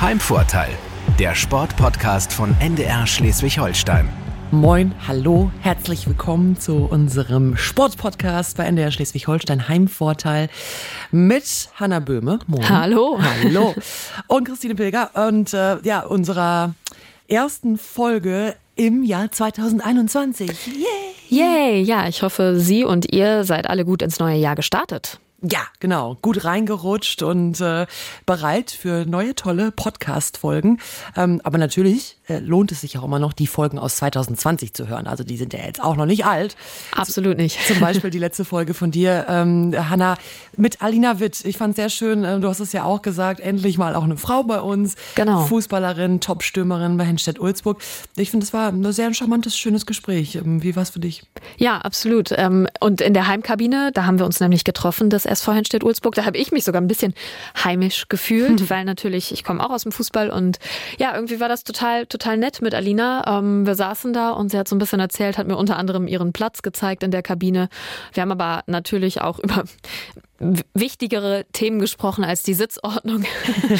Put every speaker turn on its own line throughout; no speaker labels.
Heimvorteil, der Sportpodcast von NDR Schleswig-Holstein.
Moin, hallo, herzlich willkommen zu unserem Sportpodcast bei NDR Schleswig-Holstein Heimvorteil mit Hanna Böhme.
Moin. Hallo.
Hallo. Und Christine Pilger und äh, ja, unserer ersten Folge im Jahr 2021.
Yay! Yay! Ja, ich hoffe, Sie und ihr seid alle gut ins neue Jahr gestartet.
Ja, genau. Gut reingerutscht und äh, bereit für neue tolle Podcast-Folgen. Ähm, aber natürlich äh, lohnt es sich auch immer noch, die Folgen aus 2020 zu hören. Also die sind ja jetzt auch noch nicht alt.
Absolut nicht.
Zum Beispiel die letzte Folge von dir, ähm, Hanna, mit Alina Witt. Ich fand sehr schön, äh, du hast es ja auch gesagt, endlich mal auch eine Frau bei uns.
Genau.
Fußballerin, Top-Stürmerin bei Henstedt-Ulzburg. Ich finde, es war ein sehr charmantes, schönes Gespräch. Ähm, wie war es für dich?
Ja, absolut. Ähm, und in der Heimkabine, da haben wir uns nämlich getroffen, das SV Henstedt-Ulzburg. Da habe ich mich sogar ein bisschen heimisch gefühlt, mhm. weil natürlich, ich komme auch aus dem Fußball und ja, irgendwie war das total, total nett mit Alina. Ähm, wir saßen da und sie hat so ein bisschen erzählt, hat mir unter anderem ihren Platz gezeigt in der Kabine. Wir haben aber natürlich auch über wichtigere Themen gesprochen als die Sitzordnung.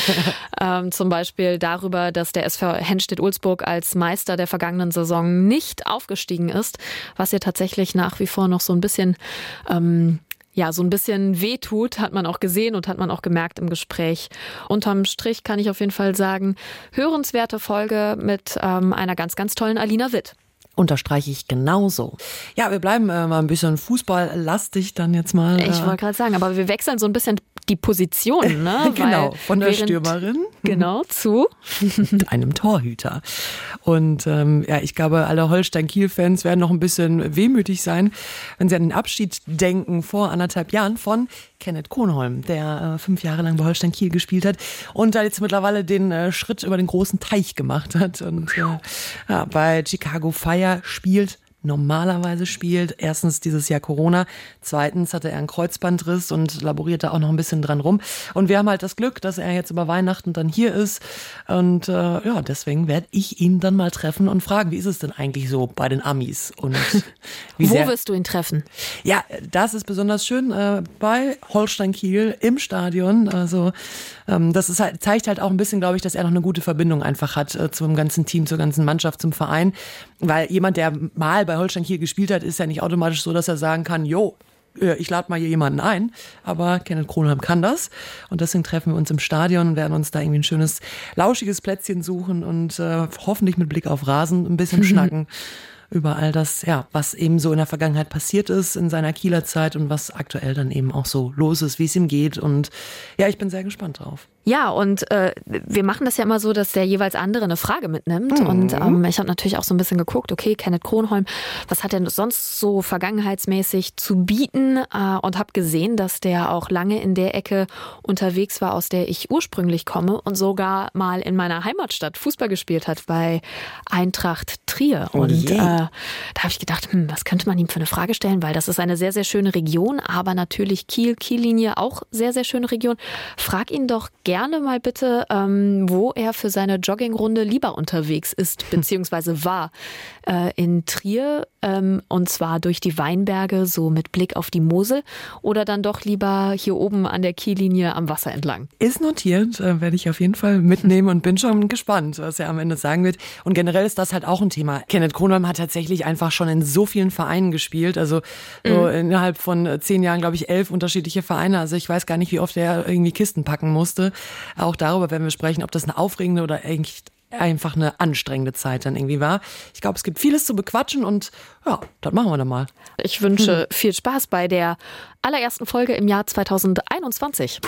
ähm, zum Beispiel darüber, dass der SV Henstedt-Ulzburg als Meister der vergangenen Saison nicht aufgestiegen ist, was ihr tatsächlich nach wie vor noch so ein bisschen ähm, ja, so ein bisschen wehtut, hat man auch gesehen und hat man auch gemerkt im Gespräch. Unterm Strich kann ich auf jeden Fall sagen, hörenswerte Folge mit ähm, einer ganz, ganz tollen Alina Witt
unterstreiche ich genauso. Ja, wir bleiben äh, mal ein bisschen fußballlastig dann jetzt mal.
Äh ich wollte gerade sagen, aber wir wechseln so ein bisschen die Position, ne?
genau, von der Stürmerin.
Genau, zu
einem Torhüter. Und ähm, ja, ich glaube, alle Holstein-Kiel-Fans werden noch ein bisschen wehmütig sein, wenn sie an den Abschied denken vor anderthalb Jahren von Kenneth Kronholm, der äh, fünf Jahre lang bei Holstein Kiel gespielt hat und da jetzt mittlerweile den äh, Schritt über den großen Teich gemacht hat und äh, ja, bei Chicago Fire spielt normalerweise spielt. Erstens dieses Jahr Corona, zweitens hatte er einen Kreuzbandriss und laborierte auch noch ein bisschen dran rum. Und wir haben halt das Glück, dass er jetzt über Weihnachten dann hier ist. Und äh, ja, deswegen werde ich ihn dann mal treffen und fragen, wie ist es denn eigentlich so bei den Amis? Und
wie Wo wirst du ihn treffen?
Ja, das ist besonders schön äh, bei Holstein Kiel im Stadion. Also das ist halt, zeigt halt auch ein bisschen, glaube ich, dass er noch eine gute Verbindung einfach hat äh, zum ganzen Team, zur ganzen Mannschaft, zum Verein. Weil jemand, der mal bei Holstein Kiel gespielt hat, ist ja nicht automatisch so, dass er sagen kann, jo, äh, ich lade mal hier jemanden ein, aber Kenneth Kronheim kann das. Und deswegen treffen wir uns im Stadion und werden uns da irgendwie ein schönes, lauschiges Plätzchen suchen und äh, hoffentlich mit Blick auf Rasen ein bisschen schnacken über all das, ja, was eben so in der Vergangenheit passiert ist in seiner Kieler Zeit und was aktuell dann eben auch so los ist, wie es ihm geht und ja, ich bin sehr gespannt drauf.
Ja, und äh, wir machen das ja immer so, dass der jeweils andere eine Frage mitnimmt. Mhm. Und ähm, ich habe natürlich auch so ein bisschen geguckt, okay, Kenneth Kronholm, was hat denn sonst so vergangenheitsmäßig zu bieten? Äh, und habe gesehen, dass der auch lange in der Ecke unterwegs war, aus der ich ursprünglich komme und sogar mal in meiner Heimatstadt Fußball gespielt hat bei Eintracht Trier.
Oh und äh, da
habe ich gedacht, hm, was könnte man ihm für eine Frage stellen? Weil das ist eine sehr, sehr schöne Region, aber natürlich Kiel, Kiellinie auch sehr, sehr schöne Region. Frag ihn doch gerne mal bitte, ähm, wo er für seine Joggingrunde lieber unterwegs ist, beziehungsweise war äh, in Trier, ähm, und zwar durch die Weinberge, so mit Blick auf die Mosel, oder dann doch lieber hier oben an der Kiellinie am Wasser entlang.
Ist notiert, äh, werde ich auf jeden Fall mitnehmen und bin schon gespannt, was er am Ende sagen wird. Und generell ist das halt auch ein Thema. Kenneth Kronholm hat tatsächlich einfach schon in so vielen Vereinen gespielt, also so mhm. innerhalb von zehn Jahren, glaube ich, elf unterschiedliche Vereine. Also ich weiß gar nicht, wie oft er irgendwie Kisten packen musste. Auch darüber werden wir sprechen, ob das eine aufregende oder eigentlich einfach eine anstrengende Zeit dann irgendwie war. Ich glaube, es gibt vieles zu bequatschen und ja, das machen wir dann mal.
Ich wünsche hm. viel Spaß bei der allerersten Folge im Jahr 2021.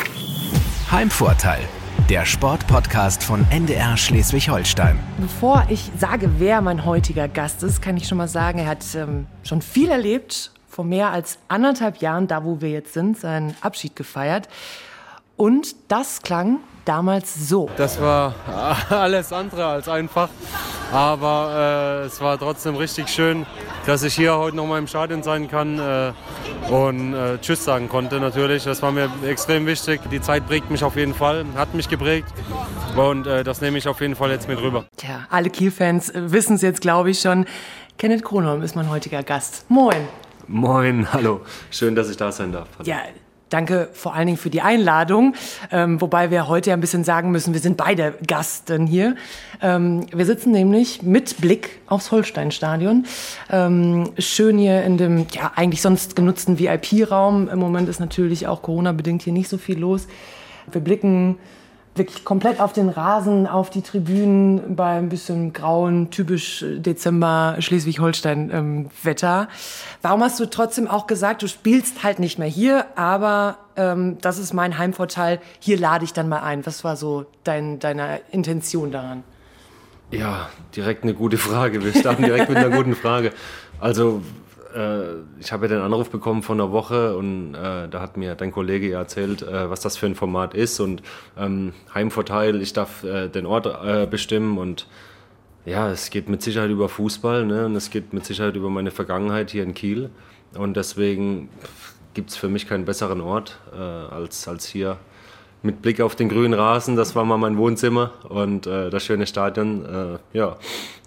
Heimvorteil, der Sportpodcast von NDR Schleswig-Holstein.
Bevor ich sage, wer mein heutiger Gast ist, kann ich schon mal sagen, er hat ähm, schon viel erlebt. Vor mehr als anderthalb Jahren, da wo wir jetzt sind, seinen Abschied gefeiert. Und das klang damals so.
Das war alles andere als einfach. Aber äh, es war trotzdem richtig schön, dass ich hier heute noch mal im Stadion sein kann äh, und äh, Tschüss sagen konnte natürlich. Das war mir extrem wichtig. Die Zeit prägt mich auf jeden Fall, hat mich geprägt und äh, das nehme ich auf jeden Fall jetzt mit rüber.
Tja, alle Kiel-Fans wissen es jetzt, glaube ich, schon. Kenneth Kronholm ist mein heutiger Gast. Moin.
Moin, hallo. Schön, dass ich da sein darf. Hallo.
Ja, Danke vor allen Dingen für die Einladung, ähm, wobei wir heute ja ein bisschen sagen müssen, wir sind beide Gasten hier. Ähm, wir sitzen nämlich mit Blick aufs Holsteinstadion. Ähm, schön hier in dem ja eigentlich sonst genutzten VIP-Raum. Im Moment ist natürlich auch Corona-bedingt hier nicht so viel los. Wir blicken wirklich komplett auf den Rasen, auf die Tribünen bei ein bisschen grauen, typisch Dezember Schleswig-Holstein-Wetter. Ähm, Warum hast du trotzdem auch gesagt, du spielst halt nicht mehr hier, aber ähm, das ist mein Heimvorteil, hier lade ich dann mal ein. Was war so dein, deine Intention daran?
Ja, direkt eine gute Frage. Wir starten direkt mit einer guten Frage. Also äh, ich habe ja den Anruf bekommen vor einer Woche und äh, da hat mir dein Kollege erzählt, äh, was das für ein Format ist und ähm, Heimvorteil, ich darf äh, den Ort äh, bestimmen und ja, es geht mit Sicherheit über Fußball ne? und es geht mit Sicherheit über meine Vergangenheit hier in Kiel und deswegen gibt es für mich keinen besseren Ort äh, als, als hier mit Blick auf den grünen Rasen, das war mal mein Wohnzimmer und äh, das schöne Stadion. Äh, ja,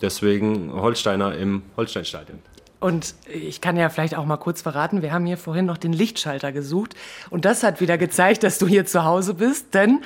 deswegen Holsteiner im Holsteinstadion.
Und ich kann ja vielleicht auch mal kurz verraten, wir haben hier vorhin noch den Lichtschalter gesucht. Und das hat wieder gezeigt, dass du hier zu Hause bist, denn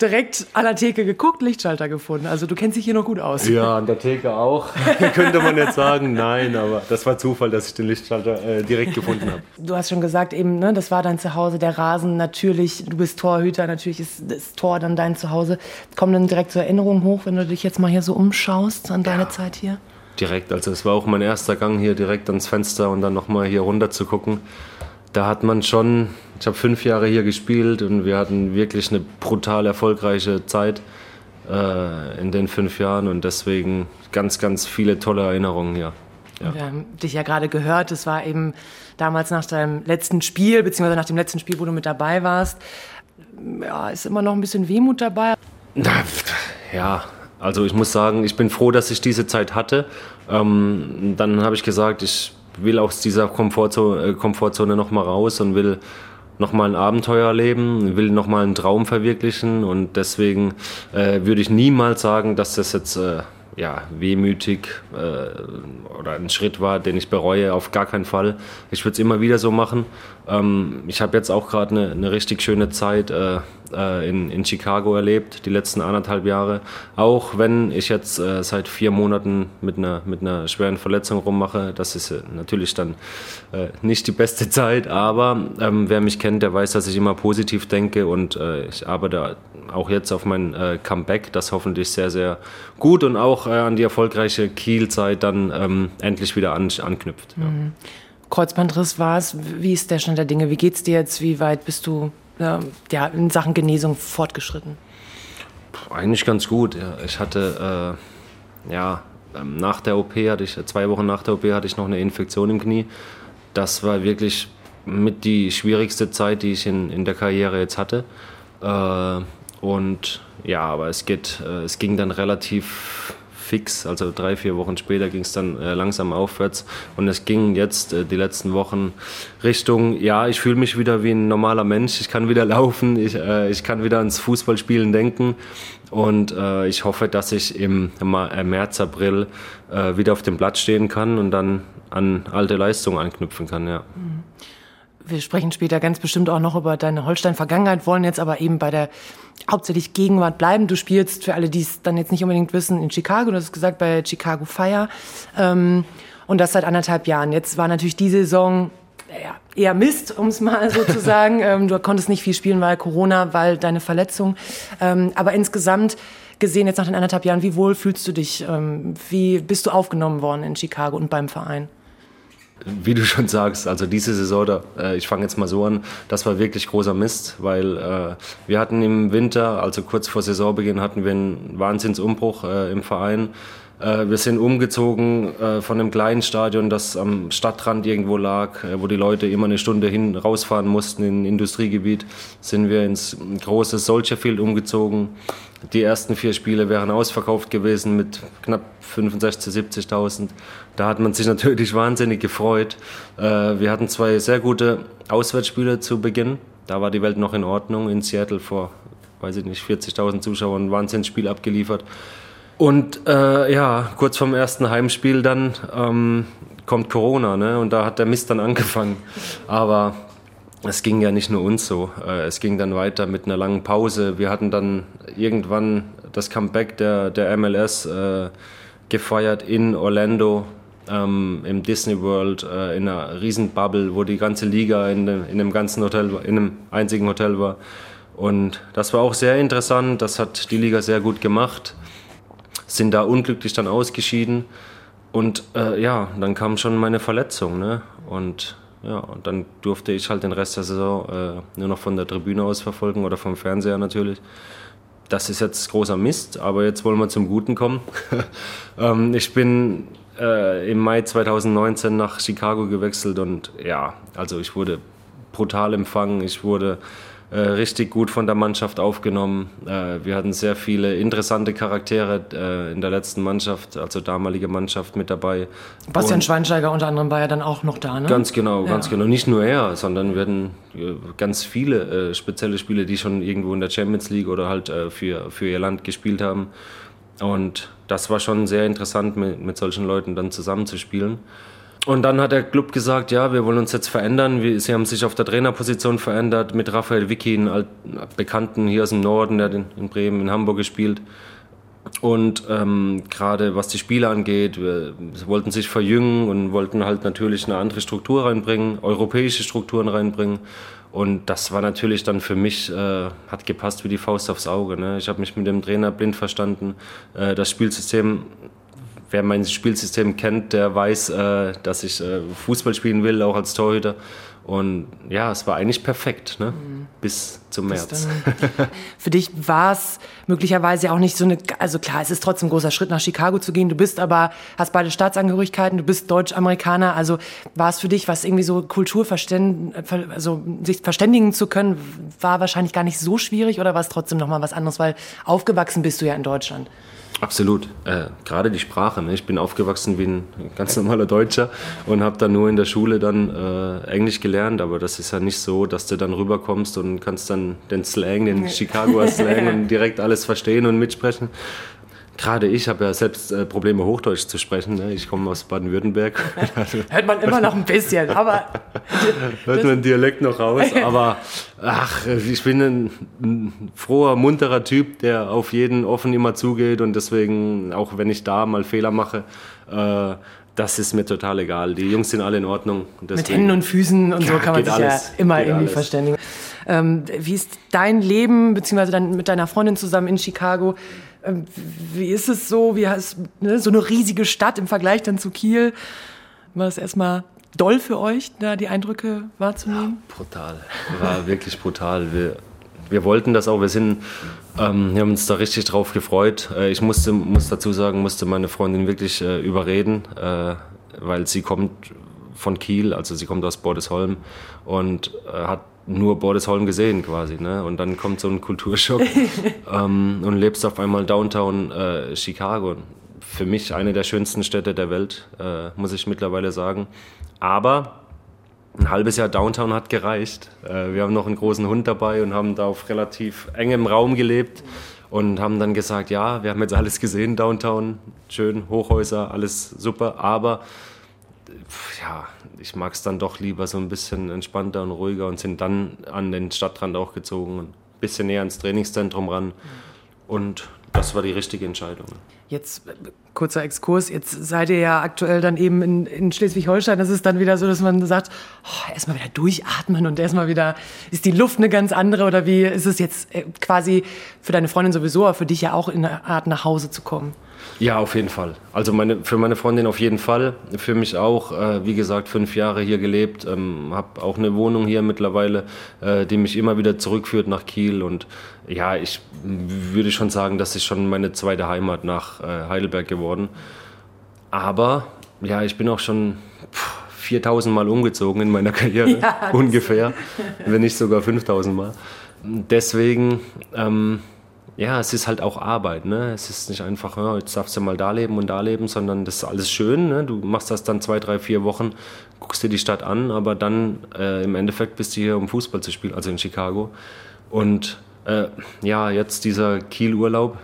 direkt an der Theke geguckt, Lichtschalter gefunden. Also du kennst dich hier noch gut aus.
Ja, an der Theke auch. Könnte man jetzt sagen, nein, aber das war Zufall, dass ich den Lichtschalter äh, direkt gefunden habe.
Du hast schon gesagt, eben, ne, das war dein Zuhause, der Rasen natürlich, du bist Torhüter, natürlich ist das Tor dann dein Zuhause. Kommen dann direkt so Erinnerungen hoch, wenn du dich jetzt mal hier so umschaust an deine ja. Zeit hier?
Direkt. Also es war auch mein erster Gang hier direkt ans Fenster und dann nochmal hier runter zu gucken. Da hat man schon, ich habe fünf Jahre hier gespielt und wir hatten wirklich eine brutal erfolgreiche Zeit äh, in den fünf Jahren und deswegen ganz, ganz viele tolle Erinnerungen hier.
Ja. Wir haben dich ja gerade gehört, es war eben damals nach deinem letzten Spiel, beziehungsweise nach dem letzten Spiel, wo du mit dabei warst. Ja, ist immer noch ein bisschen Wehmut dabei.
Ja, also ich muss sagen, ich bin froh, dass ich diese Zeit hatte. Ähm, dann habe ich gesagt, ich will aus dieser Komfortzone, äh, Komfortzone nochmal raus und will nochmal ein Abenteuer erleben, will nochmal einen Traum verwirklichen und deswegen äh, würde ich niemals sagen, dass das jetzt äh, ja, wehmütig äh, oder ein Schritt war, den ich bereue, auf gar keinen Fall. Ich würde es immer wieder so machen. Ähm, ich habe jetzt auch gerade eine, eine richtig schöne Zeit äh, äh, in, in Chicago erlebt, die letzten anderthalb Jahre. Auch wenn ich jetzt äh, seit vier Monaten mit einer, mit schweren Verletzung rummache, das ist äh, natürlich dann äh, nicht die beste Zeit, aber ähm, wer mich kennt, der weiß, dass ich immer positiv denke und äh, ich arbeite auch jetzt auf mein Comeback, das hoffentlich sehr, sehr gut und auch an die erfolgreiche Kiel-Zeit dann ähm, endlich wieder an, anknüpft. Ja. Mhm.
Kreuzbandriss war es. Wie ist der Stand der Dinge? Wie geht's dir jetzt? Wie weit bist du ja, in Sachen Genesung fortgeschritten?
Eigentlich ganz gut. Ja. Ich hatte, äh, ja, ähm, nach der OP hatte ich, zwei Wochen nach der OP hatte ich noch eine Infektion im Knie. Das war wirklich mit die schwierigste Zeit, die ich in, in der Karriere jetzt hatte. Äh, und ja, aber es geht, äh, es ging dann relativ fix. Also drei, vier Wochen später ging es dann äh, langsam aufwärts. Und es ging jetzt äh, die letzten Wochen Richtung, ja, ich fühle mich wieder wie ein normaler Mensch. Ich kann wieder laufen, ich, äh, ich kann wieder ans Fußballspielen denken. Und äh, ich hoffe, dass ich im äh, März, April äh, wieder auf dem Platz stehen kann und dann an alte Leistungen anknüpfen kann. Ja. Mhm
wir sprechen später ganz bestimmt auch noch über deine Holstein-Vergangenheit, wollen jetzt aber eben bei der hauptsächlich Gegenwart bleiben. Du spielst, für alle, die es dann jetzt nicht unbedingt wissen, in Chicago, du hast gesagt, bei Chicago Fire. Ähm, und das seit anderthalb Jahren. Jetzt war natürlich die Saison ja, eher Mist, um es mal so zu sagen. ähm, du konntest nicht viel spielen, weil Corona, weil deine Verletzung. Ähm, aber insgesamt gesehen, jetzt nach den anderthalb Jahren, wie wohl fühlst du dich? Ähm, wie bist du aufgenommen worden in Chicago und beim Verein?
Wie du schon sagst, also diese Saison, da, äh, ich fange jetzt mal so an, das war wirklich großer Mist, weil äh, wir hatten im Winter, also kurz vor Saisonbeginn, hatten wir einen Wahnsinnsumbruch äh, im Verein. Äh, wir sind umgezogen äh, von einem kleinen Stadion, das am Stadtrand irgendwo lag, äh, wo die Leute immer eine Stunde hin rausfahren mussten in ein Industriegebiet, sind wir ins große Soldier Field umgezogen. Die ersten vier Spiele wären ausverkauft gewesen mit knapp 65.000, 70.000. Da hat man sich natürlich wahnsinnig gefreut. Wir hatten zwei sehr gute Auswärtsspiele zu Beginn. Da war die Welt noch in Ordnung. In Seattle vor, weiß ich nicht, 40.000 Zuschauern ein Wahnsinnsspiel abgeliefert. Und äh, ja, kurz vorm ersten Heimspiel dann ähm, kommt Corona, ne? Und da hat der Mist dann angefangen. Aber es ging ja nicht nur uns so. Äh, es ging dann weiter mit einer langen Pause. Wir hatten dann irgendwann das Comeback der, der MLS äh, gefeiert in Orlando ähm, im Disney World äh, in einer riesen Bubble, wo die ganze Liga in, dem, in einem ganzen Hotel, in einem einzigen Hotel war. Und das war auch sehr interessant. Das hat die Liga sehr gut gemacht. Sind da unglücklich dann ausgeschieden. Und äh, ja, dann kam schon meine Verletzung. Ne? Und ja, und dann durfte ich halt den Rest der Saison äh, nur noch von der Tribüne aus verfolgen oder vom Fernseher natürlich. Das ist jetzt großer Mist, aber jetzt wollen wir zum Guten kommen. ähm, ich bin äh, im Mai 2019 nach Chicago gewechselt und ja, also ich wurde brutal empfangen. Ich wurde äh, richtig gut von der Mannschaft aufgenommen. Äh, wir hatten sehr viele interessante Charaktere äh, in der letzten Mannschaft, also damalige Mannschaft mit dabei.
Bastian Und Schweinsteiger unter anderem war ja dann auch noch da, ne?
Ganz genau, ja. ganz genau. Nicht nur er, sondern wir hatten äh, ganz viele äh, spezielle Spieler, die schon irgendwo in der Champions League oder halt äh, für, für ihr Land gespielt haben. Und das war schon sehr interessant, mit, mit solchen Leuten dann zusammenzuspielen. Und dann hat der Club gesagt, ja, wir wollen uns jetzt verändern. sie haben sich auf der Trainerposition verändert mit Raphael Vicky, einem Bekannten hier aus dem Norden, der in Bremen, in Hamburg gespielt. Und ähm, gerade was die Spieler angeht, wir, sie wollten sich verjüngen und wollten halt natürlich eine andere Struktur reinbringen, europäische Strukturen reinbringen. Und das war natürlich dann für mich, äh, hat gepasst wie die Faust aufs Auge. Ne? Ich habe mich mit dem Trainer blind verstanden. Äh, das Spielsystem wer mein Spielsystem kennt, der weiß, äh, dass ich äh, Fußball spielen will, auch als Torhüter. Und ja, es war eigentlich perfekt, ne? Mhm. bis zum März.
für dich war es möglicherweise auch nicht so eine, also klar, es ist trotzdem ein großer Schritt nach Chicago zu gehen. Du bist aber, hast beide Staatsangehörigkeiten, du bist Deutsch-Amerikaner. Also war es für dich, was irgendwie so Kulturverständ, also sich verständigen zu können, war wahrscheinlich gar nicht so schwierig oder war es trotzdem nochmal was anderes, weil aufgewachsen bist du ja in Deutschland.
Absolut. Äh, Gerade die Sprache. Ne? Ich bin aufgewachsen wie ein ganz normaler Deutscher und habe dann nur in der Schule dann äh, Englisch gelernt. Aber das ist ja nicht so, dass du dann rüberkommst und kannst dann den Slang, den Chicagoer Slang und direkt alles verstehen und mitsprechen. Gerade ich habe ja selbst äh, Probleme, Hochdeutsch zu sprechen. Ne? Ich komme aus Baden-Württemberg.
Hört man immer noch ein bisschen, aber.
Hört man Dialekt noch raus. Aber ach, ich bin ein, ein, froher, munterer Typ, der auf jeden offen immer zugeht. Und deswegen, auch wenn ich da mal Fehler mache, äh, das ist mir total egal. Die Jungs sind alle in Ordnung.
Mit Händen und Füßen und so kann man sich alles, ja immer irgendwie alles. verständigen. Ähm, wie ist dein Leben, beziehungsweise dann mit deiner Freundin zusammen in Chicago? Ähm, wie ist es so? Wie heißt ne, so eine riesige Stadt im Vergleich dann zu Kiel? War es erstmal doll für euch, da die Eindrücke wahrzunehmen?
Ja, brutal. War wirklich brutal. Wir, wir wollten das auch. Wir sind, ähm, wir haben uns da richtig drauf gefreut. Äh, ich musste, muss dazu sagen, musste meine Freundin wirklich äh, überreden, äh, weil sie kommt von Kiel, also sie kommt aus Bordesholm und äh, hat nur Bordesholm gesehen quasi. Ne? Und dann kommt so ein Kulturschock ähm, und lebst auf einmal Downtown äh, Chicago. Für mich eine der schönsten Städte der Welt, äh, muss ich mittlerweile sagen. Aber ein halbes Jahr Downtown hat gereicht. Äh, wir haben noch einen großen Hund dabei und haben da auf relativ engem Raum gelebt und haben dann gesagt, ja, wir haben jetzt alles gesehen, Downtown, schön, Hochhäuser, alles super, aber ja, ich mag es dann doch lieber so ein bisschen entspannter und ruhiger und sind dann an den Stadtrand auch gezogen und ein bisschen näher ans Trainingszentrum ran. Und das war die richtige Entscheidung.
Jetzt äh, kurzer Exkurs, jetzt seid ihr ja aktuell dann eben in, in Schleswig-Holstein. Das ist dann wieder so, dass man sagt, oh, erstmal wieder durchatmen und erstmal wieder, ist die Luft eine ganz andere oder wie ist es jetzt äh, quasi für deine Freundin sowieso, aber für dich ja auch in einer Art nach Hause zu kommen?
Ja, auf jeden Fall. Also meine, für meine Freundin auf jeden Fall. Für mich auch. Äh, wie gesagt, fünf Jahre hier gelebt. Ähm, habe auch eine Wohnung hier mittlerweile, äh, die mich immer wieder zurückführt nach Kiel. Und ja, ich würde schon sagen, das ist schon meine zweite Heimat nach äh, Heidelberg geworden. Aber ja, ich bin auch schon 4000 Mal umgezogen in meiner Karriere. Ja, ungefähr. Wenn nicht sogar 5000 Mal. Deswegen. Ähm, ja, es ist halt auch Arbeit. Ne? Es ist nicht einfach, ja, jetzt darfst du mal da leben und da leben, sondern das ist alles schön. Ne? Du machst das dann zwei, drei, vier Wochen, guckst dir die Stadt an, aber dann äh, im Endeffekt bist du hier, um Fußball zu spielen, also in Chicago. Und äh, ja, jetzt dieser Kiel-Urlaub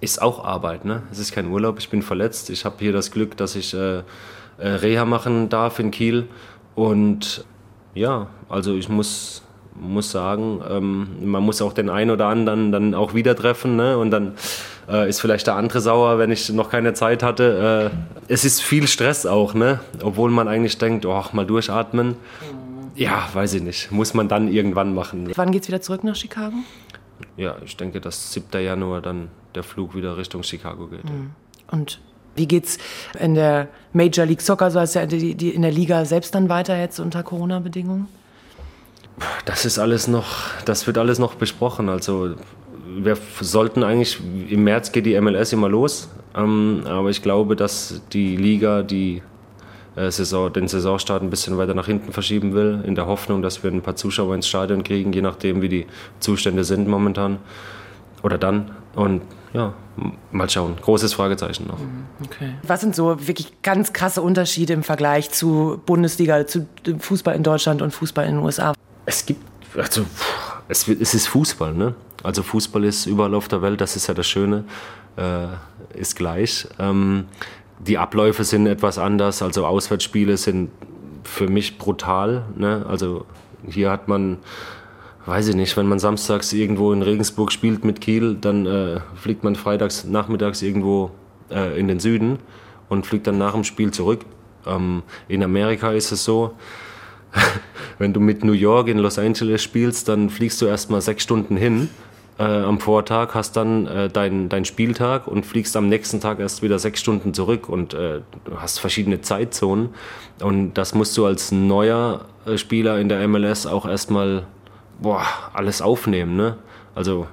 ist auch Arbeit. Ne? Es ist kein Urlaub, ich bin verletzt. Ich habe hier das Glück, dass ich äh, äh Reha machen darf in Kiel und ja, also ich muss, muss sagen, ähm, man muss auch den einen oder anderen dann auch wieder treffen ne? und dann äh, ist vielleicht der andere sauer, wenn ich noch keine Zeit hatte. Äh, es ist viel Stress auch, ne? obwohl man eigentlich denkt, oh, mal durchatmen. Ja, weiß ich nicht. Muss man dann irgendwann machen.
Wann geht es wieder zurück nach Chicago?
Ja, ich denke, dass 7. Januar dann der Flug wieder Richtung Chicago geht. Mhm.
Und wie geht's in der Major League Soccer, so heißt ja die, die in der Liga selbst dann weiter jetzt unter Corona-Bedingungen?
Das ist alles noch, das wird alles noch besprochen. Also wir sollten eigentlich, im März geht die MLS immer los, ähm, aber ich glaube, dass die Liga die äh, Saison, den Saisonstart ein bisschen weiter nach hinten verschieben will, in der Hoffnung, dass wir ein paar Zuschauer ins Stadion kriegen, je nachdem, wie die Zustände sind momentan. Oder dann. Und ja, mal schauen. Großes Fragezeichen noch. Mhm,
okay. Was sind so wirklich ganz krasse Unterschiede im Vergleich zu Bundesliga, zu Fußball in Deutschland und Fußball in den USA?
Es gibt, also es, es ist Fußball, ne? Also Fußball ist überall auf der Welt, das ist ja das Schöne, äh, ist gleich. Ähm, die Abläufe sind etwas anders, also Auswärtsspiele sind für mich brutal. Ne? Also hier hat man, weiß ich nicht, wenn man samstags irgendwo in Regensburg spielt mit Kiel, dann äh, fliegt man freitags nachmittags irgendwo äh, in den Süden und fliegt dann nach dem Spiel zurück. Ähm, in Amerika ist es so, wenn du mit New York in Los Angeles spielst, dann fliegst du erst mal sechs Stunden hin äh, am Vortag, hast dann äh, deinen dein Spieltag und fliegst am nächsten Tag erst wieder sechs Stunden zurück und äh, hast verschiedene Zeitzonen. Und das musst du als neuer äh, Spieler in der MLS auch erstmal boah, alles aufnehmen. Ne? Also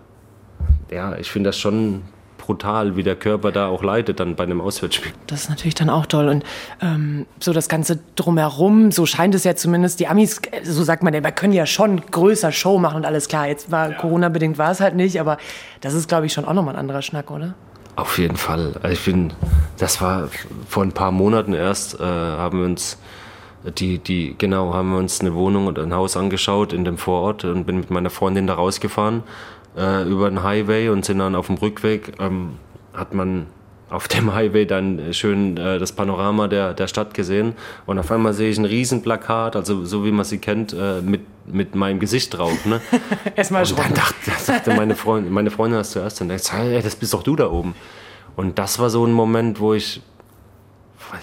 ja, ich finde das schon brutal, wie der Körper da auch leidet dann bei einem Auswärtsspiel.
Das ist natürlich dann auch toll. Und ähm, so das Ganze drumherum, so scheint es ja zumindest, die Amis, so sagt man, wir können ja schon größer Show machen und alles klar. Jetzt war ja. Corona-bedingt war es halt nicht, aber das ist, glaube ich, schon auch nochmal ein anderer Schnack, oder?
Auf jeden Fall. Also ich bin, das war vor ein paar Monaten erst, äh, haben wir uns die, die, genau, haben wir uns eine Wohnung oder ein Haus angeschaut in dem Vorort und bin mit meiner Freundin da rausgefahren äh, über den Highway und sind dann auf dem Rückweg, ähm, hat man auf dem Highway dann schön äh, das Panorama der, der Stadt gesehen und auf einmal sehe ich ein Riesenplakat, also so wie man sie kennt, äh, mit, mit meinem Gesicht drauf. Ne?
Erstmal
schon. Dann dachte, dachte meine, Freundin, meine Freundin das zuerst und dachte, hey, das bist doch du da oben. Und das war so ein Moment, wo ich,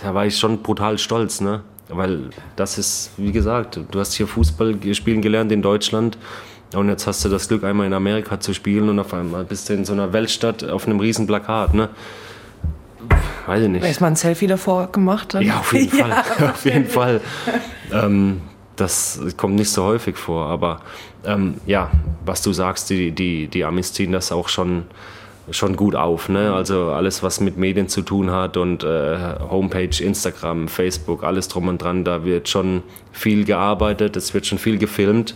da war ich schon brutal stolz, ne? Weil das ist, wie gesagt, du hast hier Fußball spielen gelernt in Deutschland und jetzt hast du das Glück, einmal in Amerika zu spielen und auf einmal bist du in so einer Weltstadt auf einem riesen Plakat, ne? Weiß ich nicht.
Erstmal ein Selfie davor gemacht?
Dann? Ja, auf jeden Fall. Ja, auf jeden Fall. Ähm, das kommt nicht so häufig vor, aber ähm, ja, was du sagst, die, die, die Amis ziehen das auch schon, schon gut auf. Ne? Also alles, was mit Medien zu tun hat und äh, Homepage, Instagram, Facebook, alles drum und dran, da wird schon viel gearbeitet, es wird schon viel gefilmt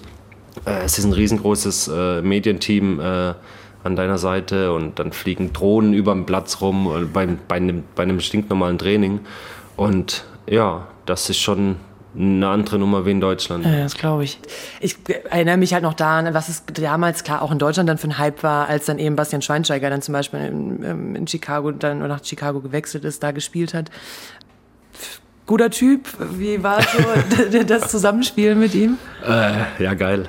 es ist ein riesengroßes äh, Medienteam äh, an deiner Seite und dann fliegen Drohnen über den Platz rum äh, bei, bei, einem, bei einem stinknormalen Training. Und ja, das ist schon eine andere Nummer wie in Deutschland.
Ja, das glaube ich. Ich erinnere mich halt noch daran, was es damals klar auch in Deutschland dann für ein Hype war, als dann eben Bastian Schweinsteiger dann zum Beispiel in, ähm, in Chicago dann nach Chicago gewechselt ist, da gespielt hat. Guter Typ. Wie war so das Zusammenspiel mit ihm?
Äh, ja, geil.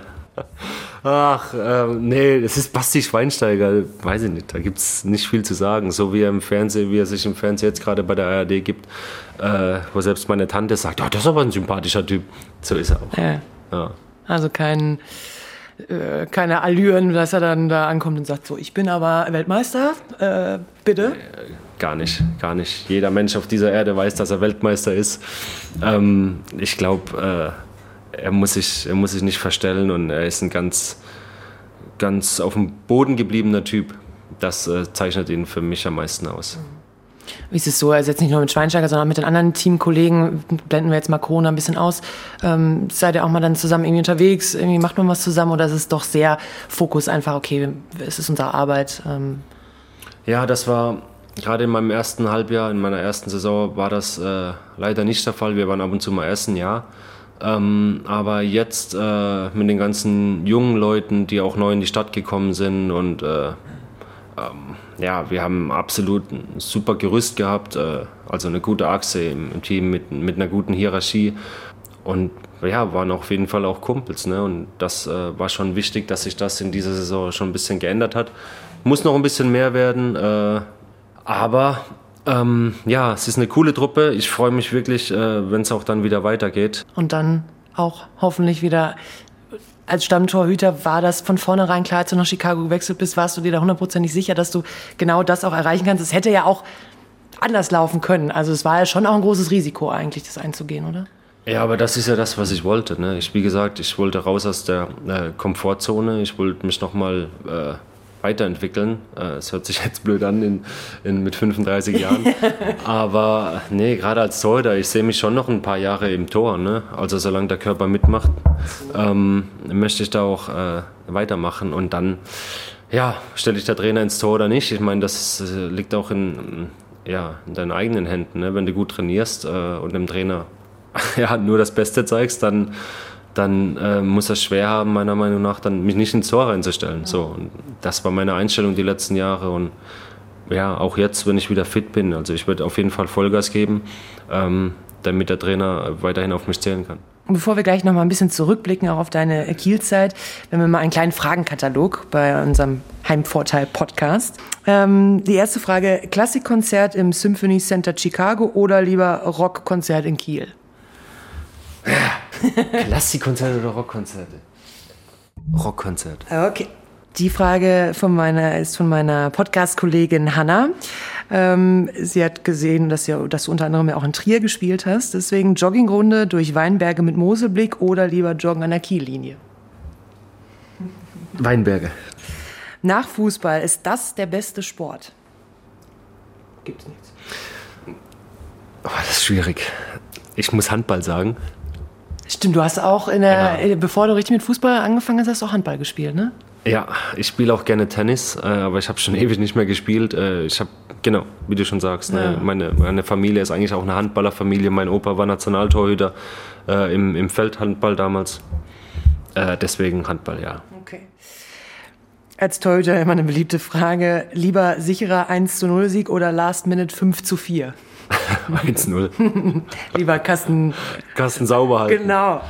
Ach, ähm, nee, es ist Basti Schweinsteiger, weiß ich nicht, da gibt es nicht viel zu sagen. So wie er im Fernsehen, wie er sich im Fernsehen jetzt gerade bei der ARD gibt, äh, wo selbst meine Tante sagt, oh, das ist aber ein sympathischer Typ. So ist er auch.
Ja. ja. Also kein, äh, keine Allüren, dass er dann da ankommt und sagt, so, ich bin aber Weltmeister, äh, bitte.
Äh, gar nicht, gar nicht. Jeder Mensch auf dieser Erde weiß, dass er Weltmeister ist. Ähm, ich glaube, äh, er muss sich, er muss sich nicht verstellen und er ist ein ganz, ganz auf dem Boden gebliebener Typ. Das äh, zeichnet ihn für mich am meisten aus.
Wie ist es so, also jetzt nicht nur mit Schweinsteiger, sondern mit den anderen Teamkollegen, blenden wir jetzt mal Corona ein bisschen aus, ähm, seid ihr auch mal dann zusammen irgendwie unterwegs, irgendwie macht man was zusammen oder ist es doch sehr Fokus einfach, okay, es ist unsere Arbeit? Ähm.
Ja, das war gerade in meinem ersten Halbjahr, in meiner ersten Saison war das äh, leider nicht der Fall. Wir waren ab und zu mal essen, ja. Ähm, aber jetzt äh, mit den ganzen jungen Leuten, die auch neu in die Stadt gekommen sind und äh, ähm, ja, wir haben absolut ein super Gerüst gehabt, äh, also eine gute Achse im, im, Team mit, mit einer guten Hierarchie. und ja, waren auf jeden Fall auch Kumpels. Ne? Und das äh, war schon wichtig, dass sich das in dieser Saison schon ein bisschen geändert hat. Muss noch ein bisschen mehr werden, äh, aber ähm, ja, es ist eine coole Truppe. Ich freue mich wirklich, äh, wenn es auch dann wieder weitergeht.
Und dann auch hoffentlich wieder als Stammtorhüter war das von vornherein klar, als du nach Chicago gewechselt bist, warst du dir da hundertprozentig sicher, dass du genau das auch erreichen kannst. Es hätte ja auch anders laufen können. Also es war ja schon auch ein großes Risiko eigentlich, das einzugehen, oder?
Ja, aber das ist ja das, was ich wollte. Ne? Ich, wie gesagt, ich wollte raus aus der äh, Komfortzone. Ich wollte mich nochmal äh, weiterentwickeln. Äh, es hört sich jetzt blöd an in, in, mit 35 Jahren. aber nee, gerade als Torhüter, ich sehe mich schon noch ein paar Jahre im Tor. Ne? Also solange der Körper mitmacht, ähm, möchte ich da auch äh, weitermachen. Und dann, ja, stelle ich der Trainer ins Tor oder nicht. Ich meine, das äh, liegt auch in, ja, in deinen eigenen Händen. Ne? Wenn du gut trainierst äh, und dem Trainer ja, nur das Beste zeigst, dann, dann äh, muss er schwer haben, meiner Meinung nach, dann mich nicht ins Tor reinzustellen. Ja. So, und das war meine Einstellung die letzten Jahre und ja, auch jetzt, wenn ich wieder fit bin. Also ich würde auf jeden Fall Vollgas geben, ähm, damit der Trainer weiterhin auf mich zählen kann.
Bevor wir gleich noch mal ein bisschen zurückblicken auch auf deine Kielzeit, wenn wir mal einen kleinen Fragenkatalog bei unserem Heimvorteil-Podcast. Ähm, die erste Frage: Klassikkonzert im Symphony Center Chicago oder lieber Rockkonzert in Kiel?
Klassikkonzerte oder Rockkonzerte? Rockkonzert.
Okay. Die Frage von meiner, ist von meiner Podcast-Kollegin Hanna. Ähm, sie hat gesehen, dass, ja, dass du unter anderem ja auch in Trier gespielt hast. Deswegen Joggingrunde durch Weinberge mit Moselblick oder lieber Joggen an der Kiellinie?
Weinberge.
Nach Fußball ist das der beste Sport?
Gibt es nichts. Oh, das ist schwierig. Ich muss Handball sagen.
Stimmt, du hast auch in der, genau. bevor du richtig mit Fußball angefangen hast, hast du auch Handball gespielt, ne?
Ja, ich spiele auch gerne Tennis, äh, aber ich habe schon ewig nicht mehr gespielt. Äh, ich habe, genau, wie du schon sagst, ne, ja. meine, meine Familie ist eigentlich auch eine Handballerfamilie. Mein Opa war Nationaltorhüter äh, im, im Feldhandball damals. Äh, deswegen Handball, ja.
Okay. Als Torhüter immer eine beliebte Frage. Lieber sicherer 1 zu 0 Sieg oder Last Minute 5 zu 4?
1-0.
Lieber Kasten.
Kasten sauber halten.
Genau.